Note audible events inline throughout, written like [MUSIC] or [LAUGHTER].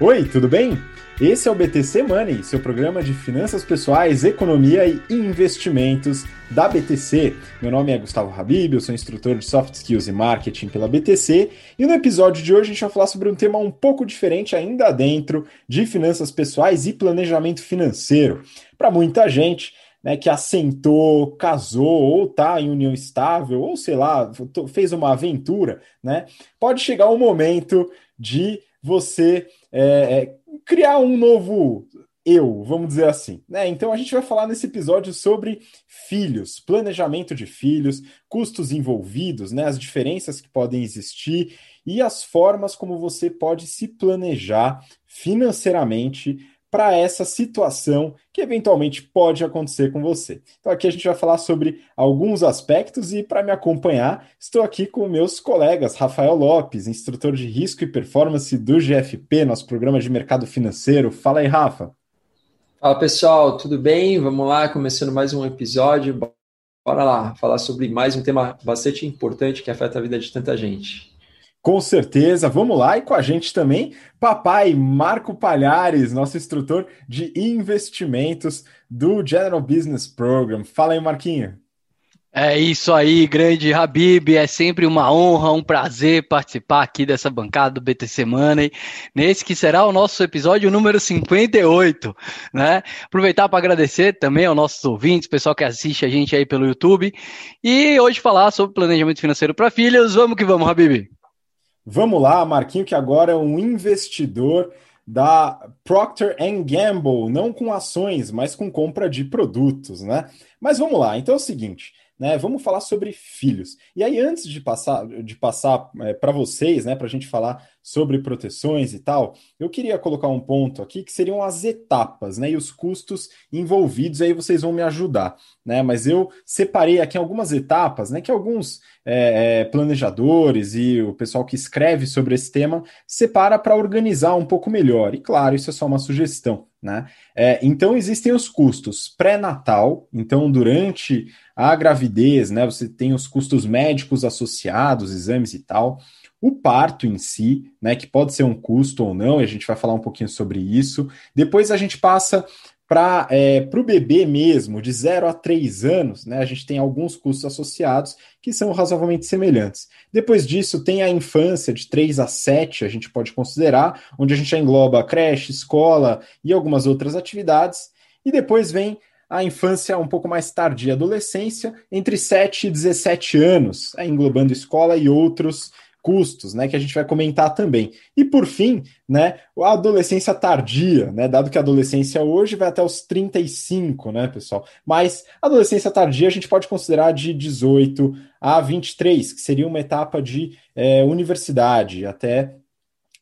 Oi, tudo bem? Esse é o BTC Money, seu programa de finanças pessoais, economia e investimentos da BTC. Meu nome é Gustavo Habib, eu sou instrutor de Soft Skills e Marketing pela BTC, e no episódio de hoje a gente vai falar sobre um tema um pouco diferente ainda dentro de finanças pessoais e planejamento financeiro. Para muita gente, né, que assentou, casou, ou está em união estável, ou sei lá, fez uma aventura, né? Pode chegar um momento de você é, é, criar um novo eu, vamos dizer assim. Né? Então a gente vai falar nesse episódio sobre filhos, planejamento de filhos, custos envolvidos, né? as diferenças que podem existir e as formas como você pode se planejar financeiramente para essa situação que eventualmente pode acontecer com você. Então aqui a gente vai falar sobre alguns aspectos e para me acompanhar, estou aqui com meus colegas Rafael Lopes, instrutor de risco e performance do GFP, nosso programa de mercado financeiro. Fala aí, Rafa. Fala pessoal, tudo bem? Vamos lá, começando mais um episódio. Bora lá, falar sobre mais um tema bastante importante que afeta a vida de tanta gente. Com certeza, vamos lá. E com a gente também, papai Marco Palhares, nosso instrutor de investimentos do General Business Program. Fala aí, Marquinho. É isso aí, grande Habib. É sempre uma honra, um prazer participar aqui dessa bancada do BTC Money, nesse que será o nosso episódio número 58, né? Aproveitar para agradecer também aos nossos ouvintes, pessoal que assiste a gente aí pelo YouTube, e hoje falar sobre planejamento financeiro para filhos. Vamos que vamos, Habib. Vamos lá, Marquinho, que agora é um investidor da Procter Gamble, não com ações, mas com compra de produtos, né? Mas vamos lá. Então é o seguinte, né? Vamos falar sobre filhos. E aí, antes de passar, de passar é, para vocês, né, para a gente falar sobre proteções e tal, eu queria colocar um ponto aqui que seriam as etapas, né, e os custos envolvidos. Aí vocês vão me ajudar, né? Mas eu separei aqui algumas etapas, né, que alguns é, é, planejadores e o pessoal que escreve sobre esse tema separa para organizar um pouco melhor. E claro, isso é só uma sugestão. Né? É, então existem os custos pré-natal, então durante a gravidez, né, você tem os custos médicos associados, exames e tal, o parto em si, né, que pode ser um custo ou não, e a gente vai falar um pouquinho sobre isso. Depois a gente passa para é, o bebê mesmo, de 0 a 3 anos, né, a gente tem alguns custos associados que são razoavelmente semelhantes. Depois disso, tem a infância, de 3 a 7, a gente pode considerar, onde a gente engloba creche, escola e algumas outras atividades. E depois vem a infância um pouco mais tardia, adolescência, entre 7 e 17 anos, englobando escola e outros custos, né, que a gente vai comentar também. E por fim, né, a adolescência tardia, né, dado que a adolescência hoje vai até os 35, né, pessoal? Mas adolescência tardia a gente pode considerar de 18 a 23, que seria uma etapa de é, universidade, até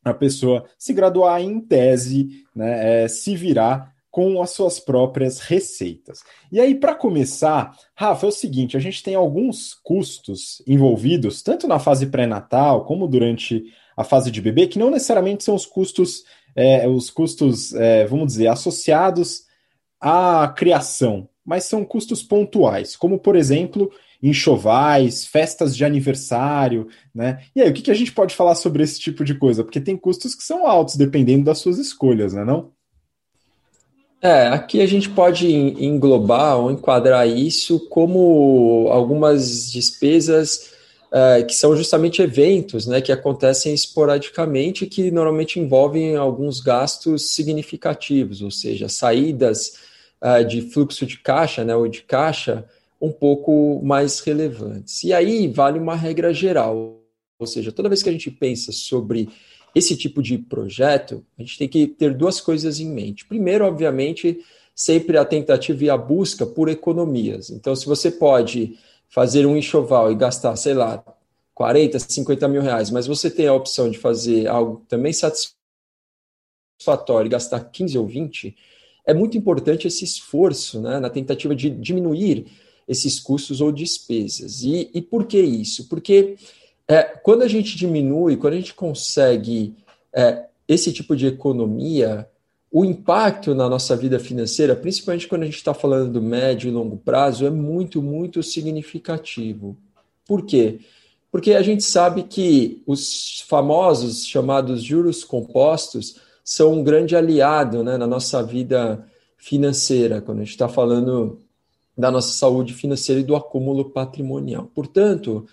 a pessoa se graduar em tese, né, é, se virar com as suas próprias receitas. E aí, para começar, Rafa, é o seguinte: a gente tem alguns custos envolvidos, tanto na fase pré-natal como durante a fase de bebê, que não necessariamente são os custos, é, os custos, é, vamos dizer, associados à criação, mas são custos pontuais, como por exemplo enxovais, festas de aniversário, né? E aí, o que, que a gente pode falar sobre esse tipo de coisa? Porque tem custos que são altos, dependendo das suas escolhas, né, não? É, aqui a gente pode englobar ou enquadrar isso como algumas despesas é, que são justamente eventos né, que acontecem esporadicamente que normalmente envolvem alguns gastos significativos, ou seja, saídas é, de fluxo de caixa né, ou de caixa um pouco mais relevantes. E aí vale uma regra geral, ou seja, toda vez que a gente pensa sobre esse tipo de projeto, a gente tem que ter duas coisas em mente. Primeiro, obviamente, sempre a tentativa e a busca por economias. Então, se você pode fazer um enxoval e gastar, sei lá, 40, 50 mil reais, mas você tem a opção de fazer algo também satisfatório e gastar 15 ou 20, é muito importante esse esforço né, na tentativa de diminuir esses custos ou despesas. E, e por que isso? Porque é, quando a gente diminui, quando a gente consegue é, esse tipo de economia, o impacto na nossa vida financeira, principalmente quando a gente está falando do médio e longo prazo, é muito, muito significativo. Por quê? Porque a gente sabe que os famosos chamados juros compostos são um grande aliado né, na nossa vida financeira, quando a gente está falando da nossa saúde financeira e do acúmulo patrimonial. Portanto,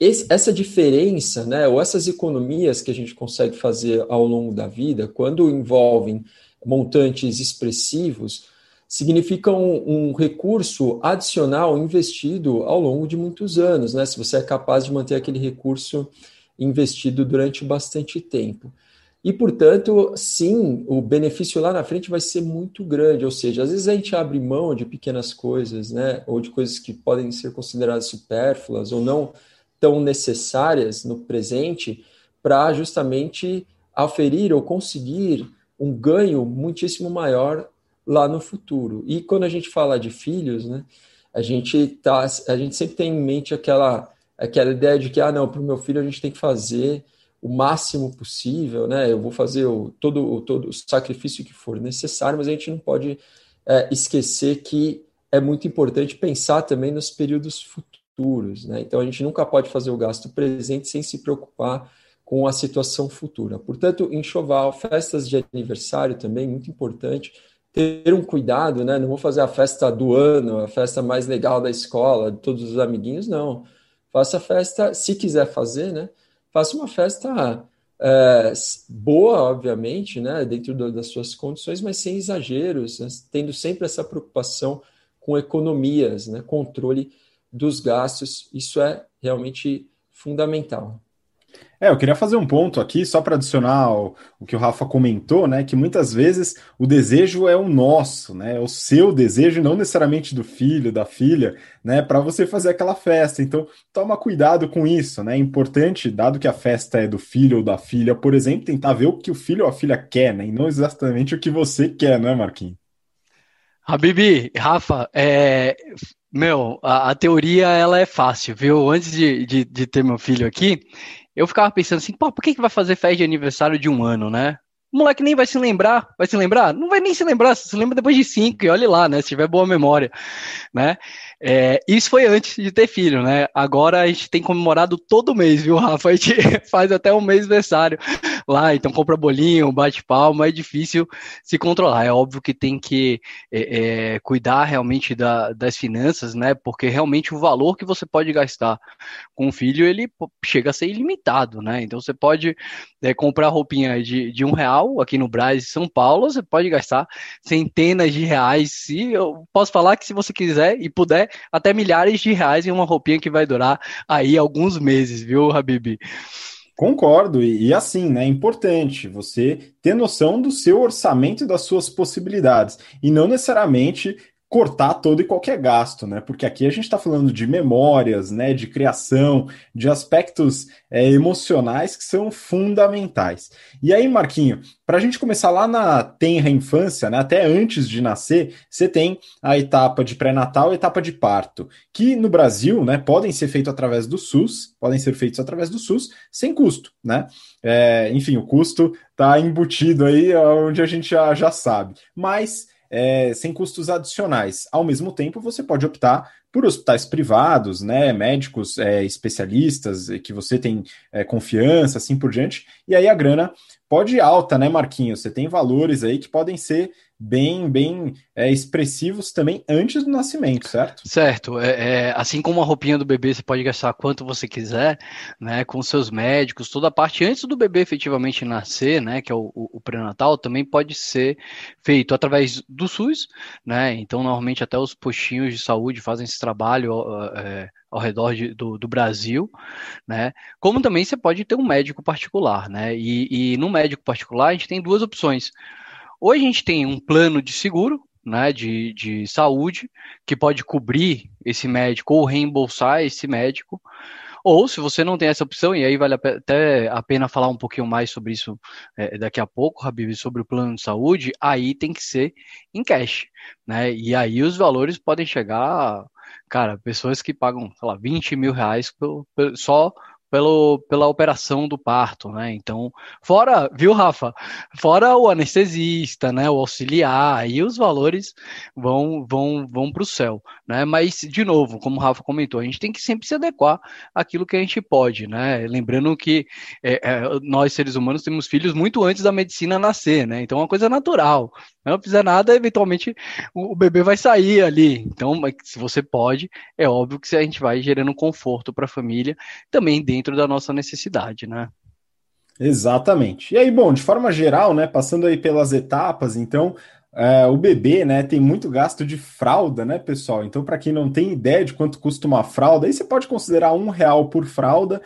esse, essa diferença, né, ou essas economias que a gente consegue fazer ao longo da vida, quando envolvem montantes expressivos, significam um, recurso adicional investido ao longo de muitos anos, né? Se você é capaz de manter aquele recurso investido durante bastante tempo. E, portanto, sim, o benefício lá na frente vai ser muito grande. Ou seja, às vezes a gente abre mão de pequenas coisas, né? Ou de coisas que podem ser consideradas supérfluas ou não tão necessárias no presente, para justamente aferir ou conseguir um ganho muitíssimo maior lá no futuro. E quando a gente fala de filhos, né? A gente tá, a gente sempre tem em mente aquela aquela ideia de que ah não, para o meu filho a gente tem que fazer o máximo possível, né? Eu vou fazer o, todo, o, todo o sacrifício que for necessário, mas a gente não pode é, esquecer que é muito importante pensar também nos períodos futuros, né? Então a gente nunca pode fazer o gasto presente sem se preocupar com a situação futura. Portanto, enxoval, festas de aniversário também muito importante ter um cuidado, né? Não vou fazer a festa do ano, a festa mais legal da escola, de todos os amiguinhos, não. Faça a festa, se quiser fazer, né? faça uma festa é, boa, obviamente, né, dentro do, das suas condições, mas sem exageros, né, tendo sempre essa preocupação com economias, né, controle dos gastos. Isso é realmente fundamental. É, eu queria fazer um ponto aqui, só para adicionar o, o, que o Rafa comentou, né? Que muitas vezes o desejo é o nosso, né? É o seu desejo, não necessariamente do filho, da filha, né? Para você fazer aquela festa. Então, toma cuidado com isso, né? É importante, dado que a festa é do filho ou da filha, por exemplo, tentar ver o que o filho ou a filha quer, né? E não exatamente o que você quer, né, Marquinhos? Habibi, Rafa, é, meu, a, a, teoria ela é fácil, viu? Antes de, de, de, ter meu filho aqui, eu ficava pensando assim, pô, por que, que vai fazer festa de aniversário de um ano, né? O moleque nem vai se lembrar, vai se lembrar? Não vai nem se lembrar, se lembra depois de cinco, e olhe lá, né? Se tiver boa memória, né? É, isso foi antes de ter filho, né? Agora a gente tem comemorado todo mês, viu, Rafa? A gente [LAUGHS] faz até um mês aniversário lá, então compra bolinho, bate palma, é difícil se controlar. É óbvio que tem que é, é, cuidar realmente da, das finanças, né? Porque realmente o valor que você pode gastar com o filho, ele chega a ser ilimitado, né? Então você pode é, comprar roupinha de, de um real aqui no Brasil, São Paulo, você pode gastar centenas de reais. Se eu posso falar que se você quiser e puder, até milhares de reais em uma roupinha que vai durar aí alguns meses, viu, Habib? Concordo, e, e, assim, né, é importante você ter noção do seu orçamento e das suas possibilidades, e não necessariamente cortar todo e qualquer gasto, né? Porque aqui a gente está falando de memórias, né? De criação, de aspectos é, emocionais que são fundamentais. E aí, Marquinho, para a gente começar lá na tenra infância, né? Até antes de nascer, você tem a etapa de pré-natal etapa de parto, que no Brasil, né? Podem ser feitos através do SUS, podem ser feitos através do SUS sem custo, né? É, enfim, o custo está embutido aí onde a gente já, já sabe. Mas é, sem custos adicionais. Ao mesmo tempo, você pode optar por hospitais privados, né, médicos é, especialistas que você tem é, confiança, assim por diante, e aí a grana pode ir alta, né, Marquinhos? Você tem valores aí que podem ser bem, bem é, expressivos também antes do nascimento, certo? Certo. É, é, assim como a roupinha do bebê, você pode gastar quanto você quiser, né, com seus médicos, toda a parte antes do bebê efetivamente nascer, né, que é o, o, o pré-natal, também pode ser feito através do SUS, né, então normalmente até os postinhos de saúde fazem esse trabalho é, ao redor de, do, do, Brasil, né? Como também você pode ter um médico particular, né? E, e no médico particular a gente tem duas opções. Ou a gente tem um plano de seguro, né, de, de saúde, que pode cobrir esse médico ou reembolsar esse médico. Ou, se você não tem essa opção, e aí vale até a pena falar um pouquinho mais sobre isso é, daqui a pouco, Habib, sobre o plano de saúde, aí tem que ser em cash, né? E aí os valores podem chegar, cara, pessoas que pagam, sei lá, 20 mil reais por, por, só pelo, pela operação do parto, né? Então, fora, viu, Rafa? Fora o anestesista, né? O auxiliar, aí os valores vão vão vão para o céu, né? Mas de novo, como o Rafa comentou, a gente tem que sempre se adequar àquilo que a gente pode, né? Lembrando que é, é, nós seres humanos temos filhos muito antes da medicina nascer, né? Então é uma coisa natural. Não precisa nada, eventualmente o, o bebê vai sair ali. Então, se você pode, é óbvio que a gente vai gerando conforto para a família também dentro dentro da nossa necessidade, né? Exatamente. E aí, bom, de forma geral, né, passando aí pelas etapas, então, é, o bebê, né, tem muito gasto de fralda, né, pessoal? Então, para quem não tem ideia de quanto custa uma fralda, aí você pode considerar um real por fralda.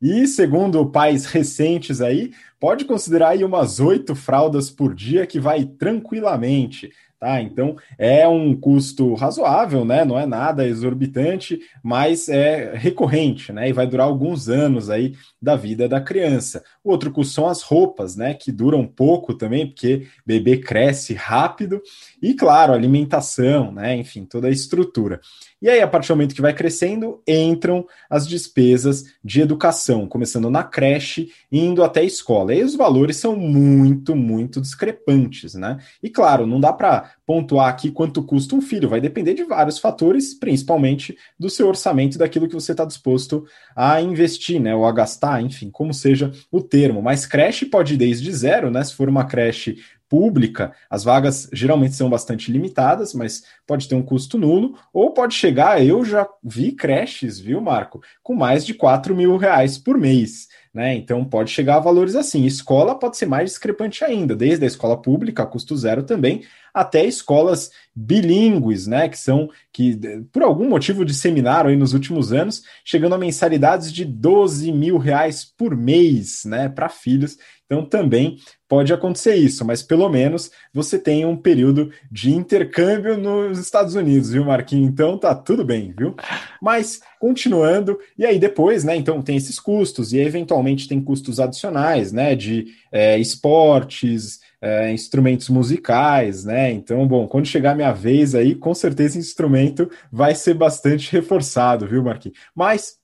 E segundo pais recentes aí, pode considerar aí umas oito fraldas por dia que vai tranquilamente. Tá? Então é um custo razoável, né? Não é nada exorbitante, mas é recorrente, né? E vai durar alguns anos aí da vida da criança. O outro custo são as roupas, né? Que duram pouco também, porque bebê cresce rápido, e claro, alimentação, né? Enfim, toda a estrutura. E aí, a partir do momento que vai crescendo, entram as despesas de educação, começando na creche e indo até a escola. E os valores são muito, muito discrepantes, né? E claro, não dá para pontuar aqui quanto custa um filho, vai depender de vários fatores, principalmente do seu orçamento e daquilo que você está disposto a investir, né? Ou a gastar, enfim, como seja o termo. Mas creche pode ir desde zero, né? Se for uma creche pública, as vagas geralmente são bastante limitadas, mas pode ter um custo nulo, ou pode chegar, eu já vi creches, viu, Marco, com mais de 4 mil reais por mês. Né? Então pode chegar a valores assim. Escola pode ser mais discrepante ainda, desde a escola pública, custo zero também, até escolas bilíngues, né? Que são que, por algum motivo, disseminaram aí nos últimos anos, chegando a mensalidades de 12 mil reais por mês, né? Para filhos. Então também pode acontecer isso, mas pelo menos você tem um período de intercâmbio nos Estados Unidos, viu, Marquinhos? Então tá tudo bem, viu? Mas continuando, e aí depois, né? Então tem esses custos, e eventualmente tem custos adicionais, né? De é, esportes, é, instrumentos musicais, né? Então, bom, quando chegar a minha vez aí, com certeza instrumento vai ser bastante reforçado, viu, Marquinhos? Mas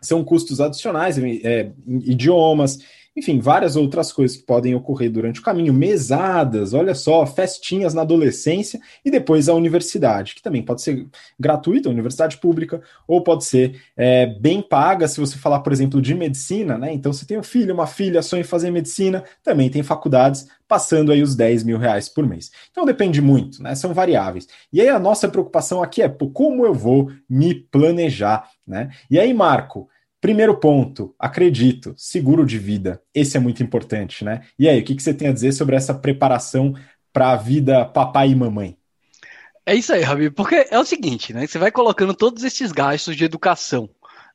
são custos adicionais, é, idiomas, enfim, várias outras coisas que podem ocorrer durante o caminho, mesadas, olha só, festinhas na adolescência e depois a universidade, que também pode ser gratuita, universidade pública, ou pode ser é, bem paga, se você falar, por exemplo, de medicina, né? Então, você tem um filho, uma filha, sonha em fazer medicina, também tem faculdades passando aí os 10 mil reais por mês. Então depende muito, né? São variáveis. E aí a nossa preocupação aqui é como eu vou me planejar, né? E aí, Marco, Primeiro ponto, acredito, seguro de vida. Esse é muito importante, né? E aí, o que, que você tem a dizer sobre essa preparação para a vida papai e mamãe? É isso aí, Rabi, porque é o seguinte, né? Você vai colocando todos esses gastos de educação,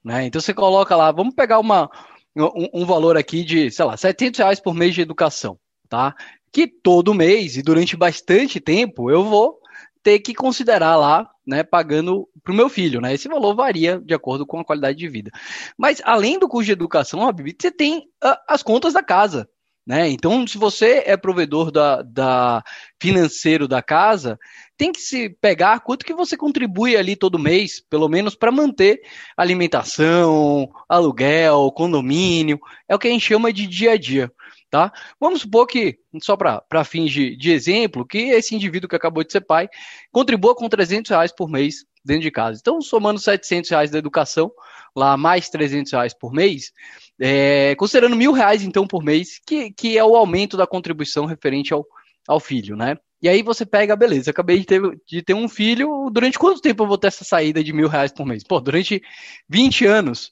né? Então você coloca lá, vamos pegar uma, um, um valor aqui de, sei lá, 700 reais por mês de educação, tá? Que todo mês e durante bastante tempo eu vou ter que considerar lá, né, pagando para o meu filho, né? Esse valor varia de acordo com a qualidade de vida. Mas além do custo de educação, você tem uh, as contas da casa, né? Então, se você é provedor da, da financeiro da casa, tem que se pegar quanto que você contribui ali todo mês, pelo menos para manter alimentação, aluguel, condomínio, é o que a gente chama de dia a dia. Tá? Vamos supor que, só para fins de, de, exemplo, que esse indivíduo que acabou de ser pai contribua com 300 reais por mês dentro de casa. Então, somando 700 reais da educação, lá mais 300 reais por mês, é, considerando mil reais então por mês, que, que é o aumento da contribuição referente ao, ao filho, né? E aí você pega, beleza, acabei de ter, de ter um filho, durante quanto tempo eu vou ter essa saída de mil reais por mês? Pô, durante 20 anos.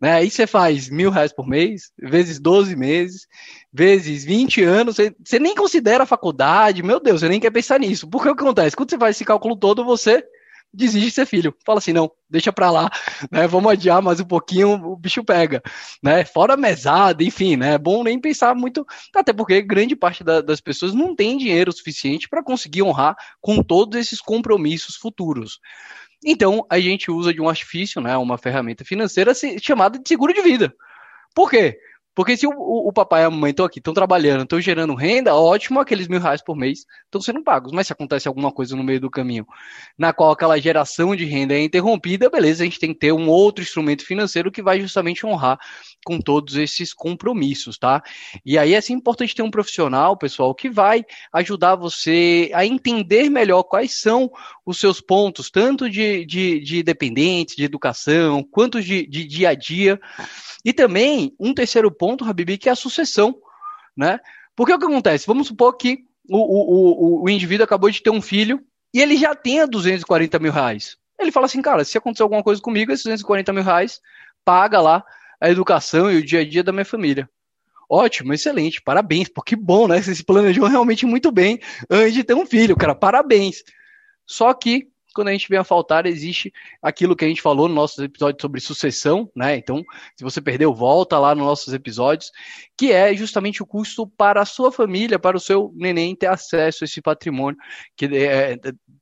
Né? Aí você faz mil reais por mês, vezes 12 meses, vezes 20 anos, você, você nem considera a faculdade, meu Deus, você nem quer pensar nisso. Porque o que acontece? Quando você faz esse cálculo todo, você desiste de ser filho. Fala assim, não, deixa pra lá, né? Vamos adiar mais um pouquinho, o bicho pega, né? Fora mesada, enfim, né? É bom nem pensar muito, até porque grande parte da, das pessoas não tem dinheiro suficiente para conseguir honrar com todos esses compromissos futuros. Então, a gente usa de um artifício, né, uma ferramenta financeira chamada de seguro de vida. Por quê? Porque se o, o, o papai e a mamãe estão aqui, estão trabalhando, estão gerando renda, ótimo, aqueles mil reais por mês estão sendo pagos. Mas se acontece alguma coisa no meio do caminho, na qual aquela geração de renda é interrompida, beleza, a gente tem que ter um outro instrumento financeiro que vai justamente honrar com todos esses compromissos, tá? E aí é assim, importante ter um profissional, pessoal, que vai ajudar você a entender melhor quais são os seus pontos, tanto de, de, de dependentes, de educação, quanto de, de dia a dia. E também um terceiro ponto, Habibi, que é a sucessão, né? Porque o que acontece? Vamos supor que o, o, o, o indivíduo acabou de ter um filho e ele já tem 240 mil reais. Ele fala assim, cara, se acontecer alguma coisa comigo, esses 240 mil reais paga lá a educação e o dia a dia da minha família. Ótimo, excelente, parabéns, pô, que bom, né? Você se planejou realmente muito bem antes de ter um filho, cara, parabéns. Só que quando a gente vem a faltar, existe aquilo que a gente falou no nosso episódio sobre sucessão, né? Então, se você perdeu, volta lá nos nossos episódios, que é justamente o custo para a sua família, para o seu neném ter acesso a esse patrimônio, que, é,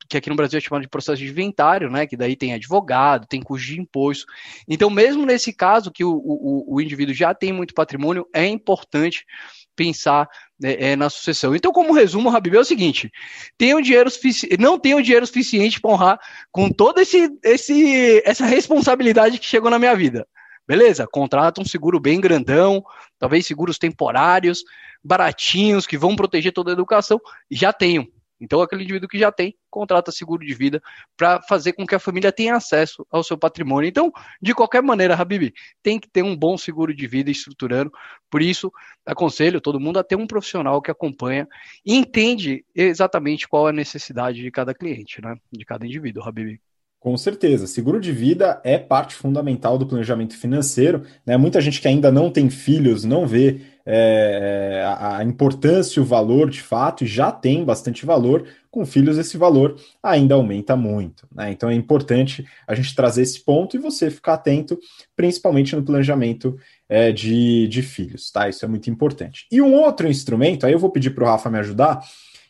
que aqui no Brasil é chamado de processo de inventário, né? Que daí tem advogado, tem custo de imposto. Então, mesmo nesse caso que o, o, o indivíduo já tem muito patrimônio, é importante pensar né, é, na sucessão. Então, como resumo, Rabib, é o seguinte: tenham dinheiro não tenham dinheiro suficiente para honrar com toda esse, esse, essa responsabilidade que chegou na minha vida. Beleza? Contrata um seguro bem grandão, talvez seguros temporários, baratinhos, que vão proteger toda a educação. Já tenham. Então, aquele indivíduo que já tem, contrata seguro de vida para fazer com que a família tenha acesso ao seu patrimônio. Então, de qualquer maneira, Habib, tem que ter um bom seguro de vida estruturando. Por isso, aconselho todo mundo a ter um profissional que acompanha e entende exatamente qual é a necessidade de cada cliente, né? de cada indivíduo, Habib. Com certeza, seguro de vida é parte fundamental do planejamento financeiro. Né? Muita gente que ainda não tem filhos não vê é, a, a importância o valor de fato, e já tem bastante valor. Com filhos, esse valor ainda aumenta muito. Né? Então é importante a gente trazer esse ponto e você ficar atento, principalmente no planejamento é, de, de filhos. Tá? Isso é muito importante. E um outro instrumento, aí eu vou pedir para o Rafa me ajudar,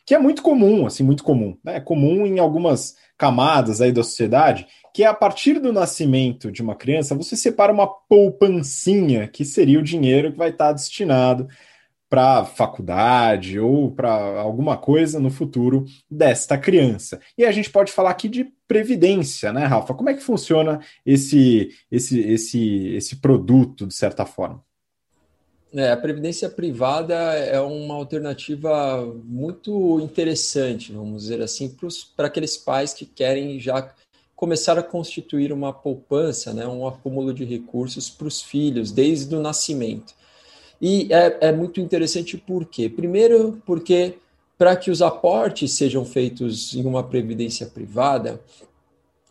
que é muito comum, assim, muito comum. Né? É comum em algumas camadas aí da sociedade, que é a partir do nascimento de uma criança, você separa uma poupancinha, que seria o dinheiro que vai estar destinado para faculdade ou para alguma coisa no futuro desta criança. E a gente pode falar aqui de previdência, né, Rafa? Como é que funciona esse esse esse esse produto de certa forma? É, a previdência privada é uma alternativa muito interessante, vamos dizer assim, para aqueles pais que querem já começar a constituir uma poupança, né, um acúmulo de recursos para os filhos desde o nascimento. E é, é muito interessante por quê? Primeiro, porque para que os aportes sejam feitos em uma previdência privada,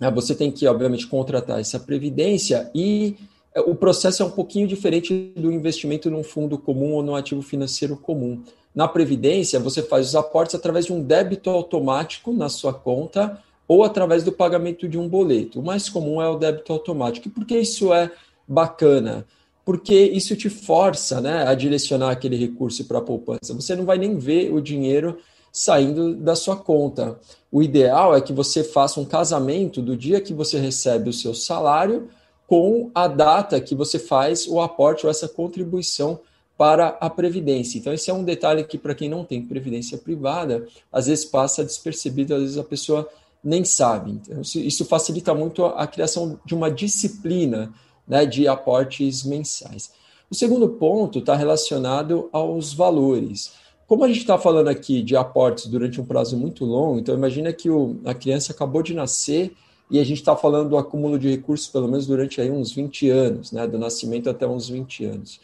né, você tem que, obviamente, contratar essa previdência e é, o processo é um pouquinho diferente do investimento num fundo comum ou num ativo financeiro comum. Na Previdência, você faz os aportes através de um débito automático na sua conta ou através do pagamento de um boleto. O mais comum é o débito automático. E por que isso é bacana? Porque isso te força né, a direcionar aquele recurso para a poupança. Você não vai nem ver o dinheiro saindo da sua conta. O ideal é que você faça um casamento do dia que você recebe o seu salário com a data que você faz o aporte ou essa contribuição para a previdência. Então esse é um detalhe que para quem não tem previdência privada, às vezes passa despercebido, às vezes a pessoa nem sabe. Então, isso facilita muito a, criação de uma disciplina né, de aportes mensais. O segundo ponto está relacionado aos valores. Como a gente está falando aqui de aportes durante um prazo muito longo, então imagina que o, a criança acabou de nascer e a gente está falando do acúmulo de recursos pelo menos durante aí uns 20 anos, né, do nascimento até uns 20 anos.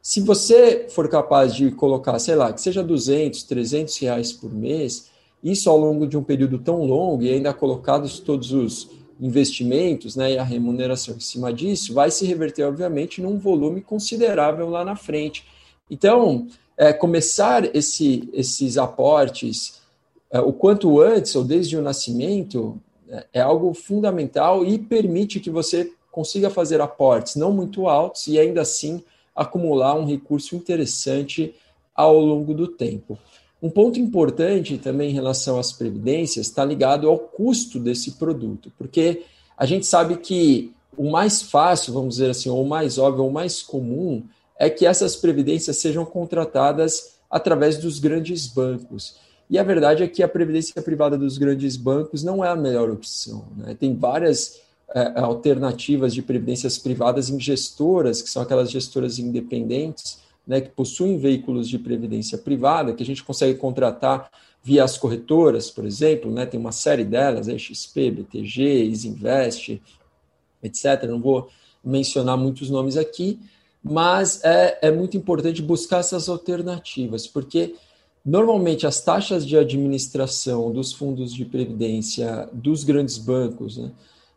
Se você for capaz de colocar, sei lá, que seja 200, 300 reais por mês, isso ao longo de um período tão longo e ainda colocados todos os investimentos né, e a remuneração em cima disso, vai se reverter, obviamente, num volume considerável lá na frente. Então, é, começar esse, esses aportes é, o quanto antes, ou desde o nascimento, é algo fundamental e permite que você consiga fazer aportes não muito altos e ainda assim acumular um recurso interessante ao longo do tempo. Um ponto importante também em relação às previdências está ligado ao custo desse produto, porque a gente sabe que o mais fácil, vamos dizer assim, ou o mais óbvio, ou o mais comum é que essas previdências sejam contratadas através dos grandes bancos. E a verdade é que a previdência privada dos grandes bancos não é a melhor opção. Né? Tem várias é, alternativas de previdências privadas em gestoras, que são aquelas gestoras independentes, né, que possuem veículos de previdência privada, que a gente consegue contratar via as corretoras, por exemplo, né, tem uma série delas, é XP, BTG, Isinvest, etc. Não vou mencionar muitos nomes aqui, mas é, é muito importante buscar essas alternativas, porque normalmente as taxas de administração dos fundos de previdência dos grandes bancos né,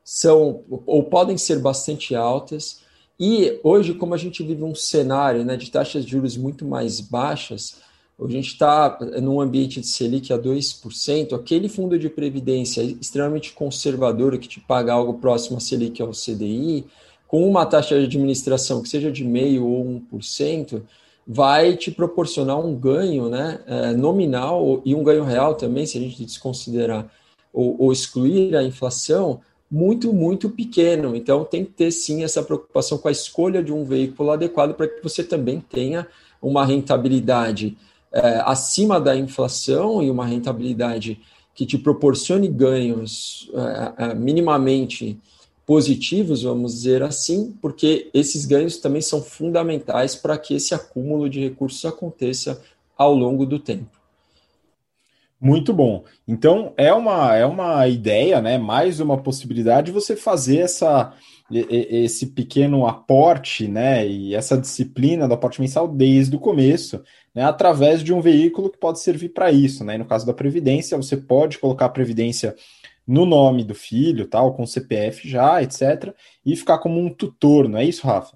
são ou podem ser bastante altas. E hoje, como a gente vive um cenário né, de taxas de juros muito mais baixas, a gente está num ambiente de Selic a 2%, aquele fundo de previdência extremamente conservador que te paga algo próximo a Selic ao CDI, com uma taxa de administração que seja de meio ou 1%, vai te proporcionar um ganho né, é, nominal e um ganho real também, se a gente desconsiderar ou, ou excluir a inflação, muito, muito pequeno. Então, tem que ter sim essa preocupação com a escolha de um veículo adequado para que você também tenha uma rentabilidade é, acima da inflação e uma rentabilidade que te proporcione ganhos é, minimamente positivos, vamos dizer assim, porque esses ganhos também são fundamentais para que esse acúmulo de recursos aconteça ao longo do tempo. Muito bom. Então é uma é uma ideia, né? Mais uma possibilidade de você fazer essa esse pequeno aporte, né? E essa disciplina do aporte mensal desde o começo, né, através de um veículo que pode servir para isso. Né? No caso da Previdência, você pode colocar a Previdência no nome do filho, tal, com CPF já, etc., e ficar como um tutor, não é isso, Rafa?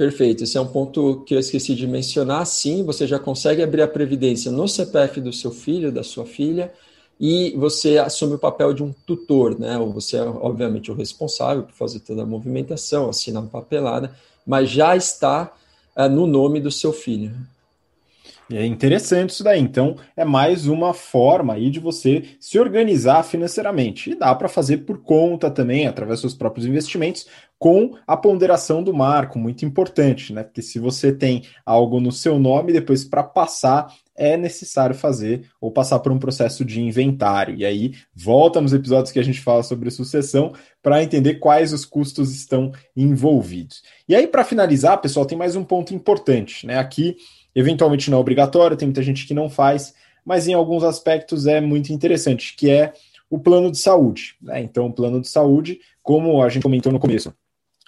Perfeito, esse é um ponto que eu esqueci de mencionar. Sim, você já consegue abrir a previdência no CPF do seu filho, da sua filha, e você assume o papel de um tutor, né? Você é, obviamente, o responsável por fazer toda a movimentação, assinar a papelada, mas já está uh, no nome do seu filho. É interessante isso daí. Então, é mais uma forma aí de você se organizar financeiramente. E dá para fazer por conta também, através dos seus próprios investimentos, com a ponderação do marco, muito importante, né? Porque se você tem algo no seu nome, depois para passar é necessário fazer ou passar por um processo de inventário. E aí, volta nos episódios que a gente fala sobre sucessão para entender quais os custos estão envolvidos. E aí, para finalizar, pessoal, tem mais um ponto importante, né? Aqui Eventualmente não é obrigatório, tem muita gente que não faz, mas em alguns aspectos é muito interessante, que é o plano de saúde. Né? Então, o plano de saúde, como a gente comentou no começo,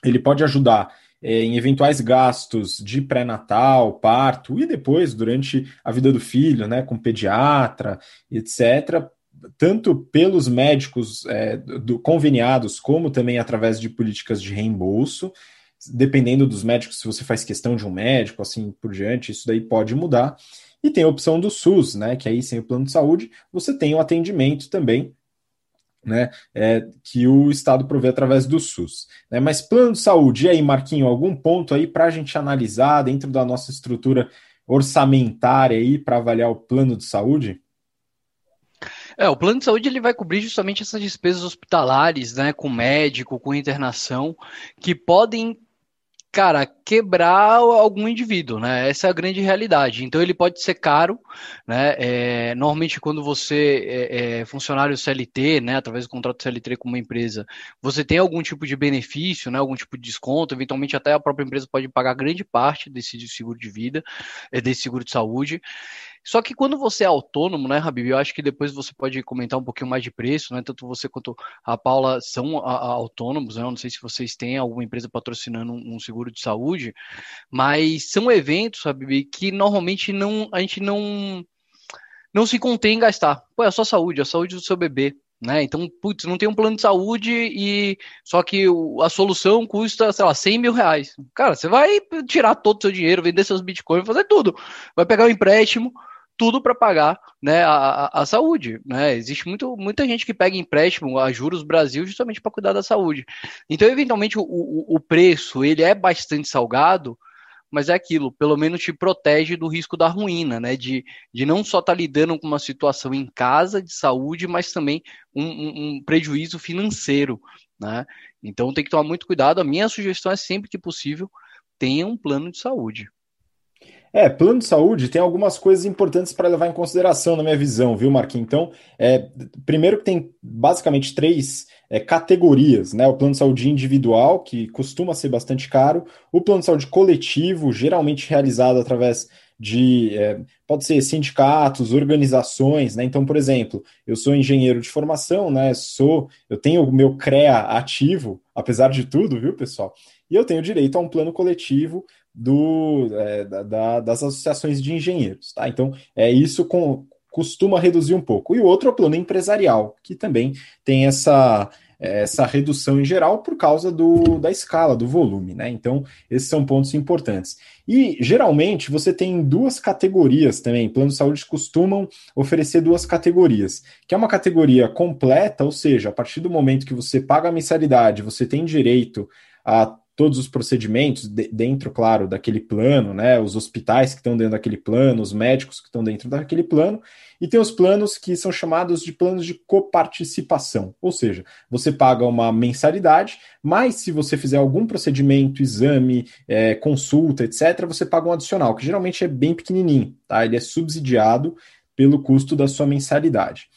ele pode ajudar é, em eventuais gastos de pré-natal, parto e depois durante a vida do filho, né, com pediatra, etc., tanto pelos médicos é, do, conveniados, como também através de políticas de reembolso dependendo dos médicos, se você faz questão de um médico, assim por diante, isso daí pode mudar. E tem a opção do SUS, né? Que aí, sem o plano de saúde, você tem o atendimento também, né? É, que o Estado provê através do SUS. Né? Mas plano de saúde, e aí, Marquinho, algum ponto aí para a gente analisar dentro da nossa estrutura orçamentária aí para avaliar o plano de saúde? É, o plano de saúde ele vai cobrir justamente essas despesas hospitalares, né, com médico, com internação, que podem cara, quebrar algum indivíduo, né? Essa é a grande realidade. Então ele pode ser caro, né? É, normalmente quando você é, é, funcionário CLT, né, através do contrato CLT com uma empresa, você tem algum tipo de benefício, né? Algum tipo de desconto. Eventualmente até a própria empresa pode pagar grande parte desse seguro de vida, é, desse seguro de saúde. Só que quando você é autônomo, né, Habib, eu acho que depois você pode comentar um pouquinho mais de preço, né? Tanto você quanto a Paula são a, a autônomos, né? Eu não sei se vocês têm alguma empresa patrocinando um, um, seguro de saúde, mas são eventos, Habib, que normalmente não a gente não não se contém em gastar. Pô, é só saúde, é a saúde do seu bebê. Né? Então, putz, não tem um plano de saúde e só que a solução custa, sei lá, 100 mil reais. Cara, você vai tirar todo o seu dinheiro, vender seus bitcoins, fazer tudo. Vai pegar um empréstimo, tudo para pagar né, a, a, saúde. Né? Existe muito, muita gente que pega empréstimo a juros Brasil justamente para cuidar da saúde. Então, eventualmente, o, o, preço ele é bastante salgado, mas é aquilo, pelo menos te protege do risco da ruína, né? De, de não só estar tá lidando com uma situação em casa de saúde, mas também um, um, um, prejuízo financeiro, né? Então tem que tomar muito cuidado. A minha sugestão é sempre que possível tenha um plano de saúde. É, plano de saúde tem algumas coisas importantes para levar em consideração, na minha visão, viu, Marquinhos? Então, é, primeiro que tem basicamente três é, categorias, né? O plano de saúde individual, que costuma ser bastante caro, o plano de saúde coletivo, geralmente realizado através de é, pode ser sindicatos, organizações, né? Então, por exemplo, eu sou engenheiro de formação, né? Sou, eu tenho o meu CREA ativo, apesar de tudo, viu, pessoal? E eu tenho direito a um plano coletivo do, é, da, das associações de engenheiros. Tá? Então, é isso com, costuma reduzir um pouco. E o outro é o plano empresarial, que também tem essa, essa redução em geral por causa do, da escala, do volume. Né? Então, esses são pontos importantes. E, geralmente, você tem duas categorias também. Planos de saúde costumam oferecer duas categorias, que é uma categoria completa, ou seja, a partir do momento que você paga a mensalidade, você tem direito a todos os procedimentos de, dentro, claro, daquele plano, né? Os hospitais que estão dentro daquele plano, os médicos que estão dentro daquele plano, e tem os planos que são chamados de planos de coparticipação, ou seja, você paga uma mensalidade, mas se você fizer algum procedimento, exame, é, consulta, etc., você paga um adicional, que geralmente é bem pequenininho, tá? Ele é subsidiado pelo custo da sua mensalidade.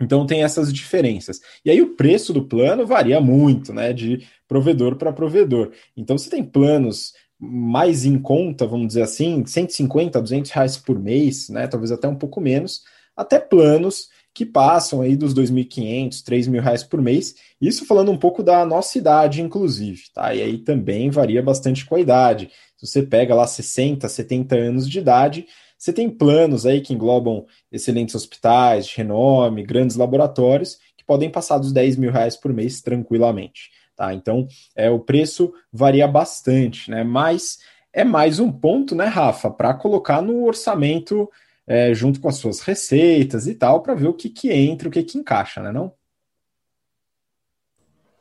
Então tem essas diferenças. E aí o preço do plano varia muito, né, de provedor para provedor. Então você tem planos mais em conta, vamos dizer assim, 150, 200 reais por mês, né, talvez até um pouco menos, até planos que passam aí dos 2.500, 3.000 reais por mês. Isso falando um pouco da nossa idade, inclusive, tá? E aí também varia bastante com a idade. Se você pega lá 60, 70 anos de idade, você tem planos aí que englobam excelentes hospitais de renome, grandes laboratórios, que podem passar dos 10 mil reais por mês tranquilamente. Tá? Então, é, o preço varia bastante, né? Mas é mais um ponto, né, Rafa, para colocar no orçamento é, junto com as suas receitas e tal, para ver o que, que entra, o que, que encaixa, né? Não?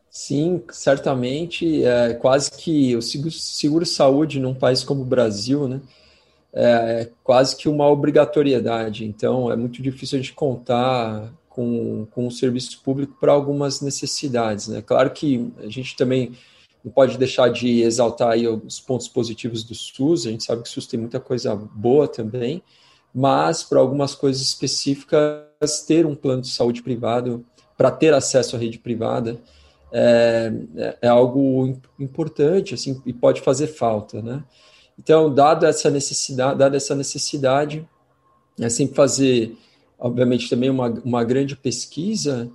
Sim, certamente. É quase que o seguro, seguro saúde num país como o Brasil, né? É, é quase que uma obrigatoriedade. Então, é muito difícil a gente contar com, com o serviço público para algumas necessidades. Né? Claro que a gente também não pode deixar de exaltar aí os pontos positivos do SUS, a gente sabe que o SUS tem muita coisa boa também, mas para algumas coisas específicas, ter um plano de saúde privado, para ter acesso à rede privada, é, é, é algo importante assim, e pode fazer falta. Né? Então, dado essa necessidade, dada essa necessidade, é sempre fazer, obviamente, também uma, uma grande pesquisa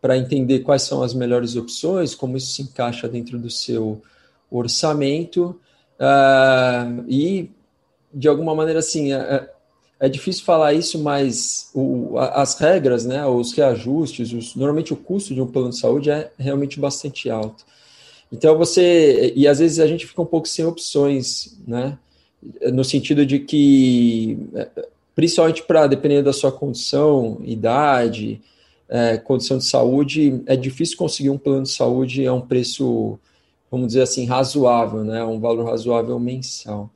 para entender quais são as melhores opções, como isso se encaixa dentro do seu orçamento uh, e, de alguma maneira, assim, é, é difícil falar isso, mas o, as regras, né, os reajustes, os, normalmente o custo de um plano de saúde é realmente bastante alto. Então você e às vezes a gente fica um pouco sem opções, né? No sentido de que, principalmente para dependendo da sua condição, idade, é, condição de saúde, é difícil conseguir um plano de saúde a um preço, vamos dizer assim, razoável, né? Um valor razoável mensal.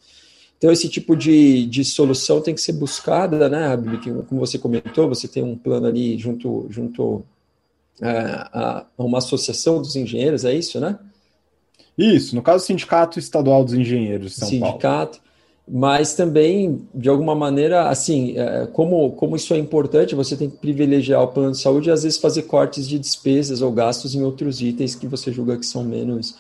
Então, esse tipo de, de solução tem que ser buscada, né, Habib? Como você comentou, você tem um plano ali junto, junto é, a, a uma associação dos engenheiros, é isso, né? Isso, no caso, Sindicato Estadual dos Engenheiros de São Sindicato, Paulo. Sindicato, mas também, de alguma maneira, assim, é, como, como isso é importante, você tem que privilegiar o plano de saúde e às vezes fazer cortes de despesas ou gastos em outros itens que você julga que são menos,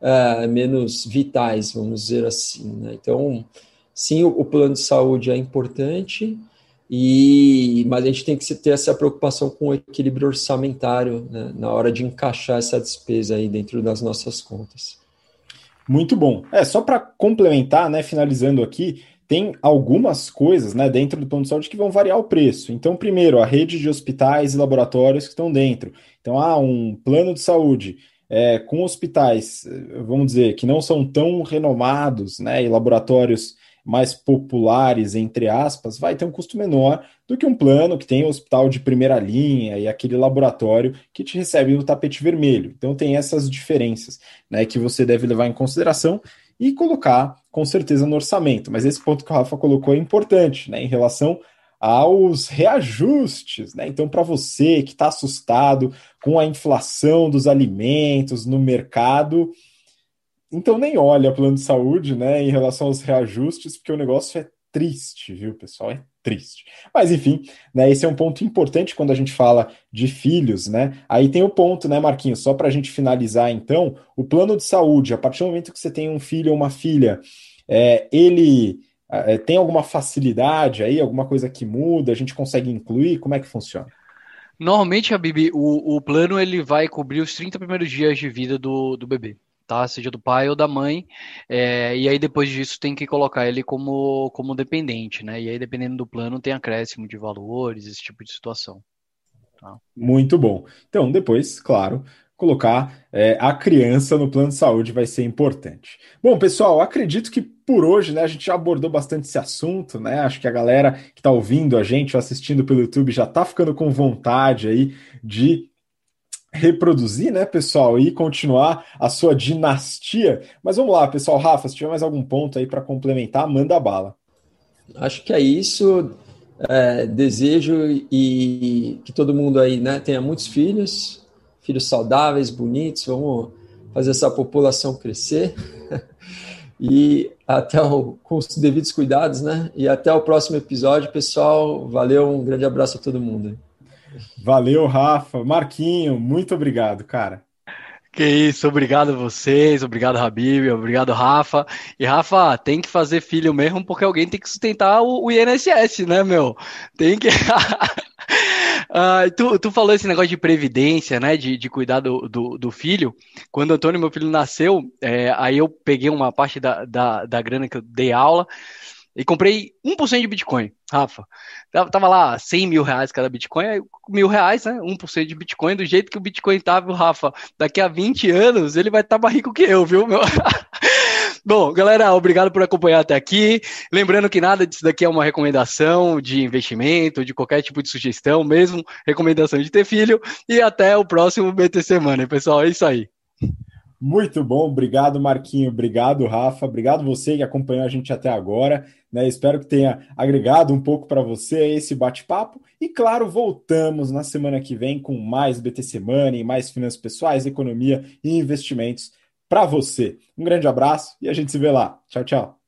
é, menos vitais, vamos dizer assim. Né? Então, sim, o, o, plano de saúde é importante, e, mas a gente tem que ter essa preocupação com o equilíbrio orçamentário né, na hora de encaixar essa despesa aí dentro das nossas contas. Muito bom. É, só para complementar, né, finalizando aqui, tem algumas coisas né, dentro do plano de saúde que vão variar o preço. Então, primeiro, a rede de hospitais e laboratórios que estão dentro. Então, há ah, um plano de saúde é, com hospitais, vamos dizer, que não são tão renomados, né, e laboratórios mais populares, entre aspas, vai ter um custo menor do que um plano que tem um hospital de primeira linha e aquele laboratório que te recebe no tapete vermelho. Então tem essas diferenças né, que você deve levar em consideração e colocar com certeza no orçamento. Mas esse ponto que o Rafa colocou é importante né, em relação aos reajustes. Né? Então, para você que está assustado com a inflação dos alimentos no mercado, então nem olha plano de saúde, né, em relação aos reajustes, porque o negócio é triste, viu, pessoal? É triste. Mas enfim, né, esse é um ponto importante quando a gente fala de filhos, né? Aí tem o ponto, né, Marquinhos? Só para a gente finalizar, então, o plano de saúde, a partir do momento que você tem um filho ou uma filha, é, ele é, tem alguma facilidade aí, alguma coisa que muda, a gente consegue incluir? Como é que funciona? Normalmente, a Bibi, o, o plano ele vai cobrir os 30 primeiros dias de vida do, do bebê tá? Seja do pai ou da mãe. É, e aí depois disso tem que colocar ele como, como dependente, né? E aí dependendo do plano tem acréscimo de valores, esse tipo de situação. Tá? Muito bom. Então depois, claro, colocar é, a criança no plano de saúde vai ser importante. Bom, pessoal, acredito que por hoje, né, a gente já abordou bastante esse assunto, né? Acho que a galera que está ouvindo a gente assistindo pelo YouTube já está ficando com vontade aí de reproduzir, né, pessoal, e continuar a sua dinastia. Mas vamos lá, pessoal. Rafa, se tiver mais algum ponto aí para complementar, manda bala. Acho que é isso. É, desejo e que todo mundo aí né, tenha muitos filhos, filhos saudáveis, bonitos. Vamos fazer essa população crescer. [LAUGHS] e até o, com os devidos cuidados, né? E até o próximo episódio, pessoal. Valeu, um grande abraço a todo mundo. Valeu, Rafa. Marquinho, muito obrigado, cara. Que isso, obrigado a vocês, obrigado, Habib, obrigado, Rafa. E Rafa, tem que fazer filho mesmo, porque alguém tem que sustentar o, o INSS, né, meu? Tem que. [LAUGHS] ah, tu, tu falou esse negócio de previdência, né? De, de cuidar do, do, do filho. Quando o Antônio, meu filho, nasceu, é, aí eu peguei uma parte da, da, da grana que eu dei aula e comprei 1% de Bitcoin, Rafa. Tava lá 100 mil reais cada Bitcoin, mil reais, né? 1% de Bitcoin, do jeito que o Bitcoin tava, Rafa, daqui a 20 anos ele vai estar tá mais rico que eu, viu, meu? [LAUGHS] Bom, galera, obrigado por acompanhar até aqui. Lembrando que nada disso daqui é uma recomendação de investimento, de qualquer tipo de sugestão, mesmo recomendação de ter filho. E até o próximo BT Semana, pessoal. É isso aí. Muito bom, obrigado Marquinho, obrigado Rafa, obrigado você que acompanhou a gente até agora. Né? Espero que tenha agregado um pouco para você esse bate-papo. E claro, voltamos na semana que vem com mais BT Semana e mais finanças pessoais, economia e investimentos para você. Um grande abraço e a gente se vê lá. Tchau, tchau.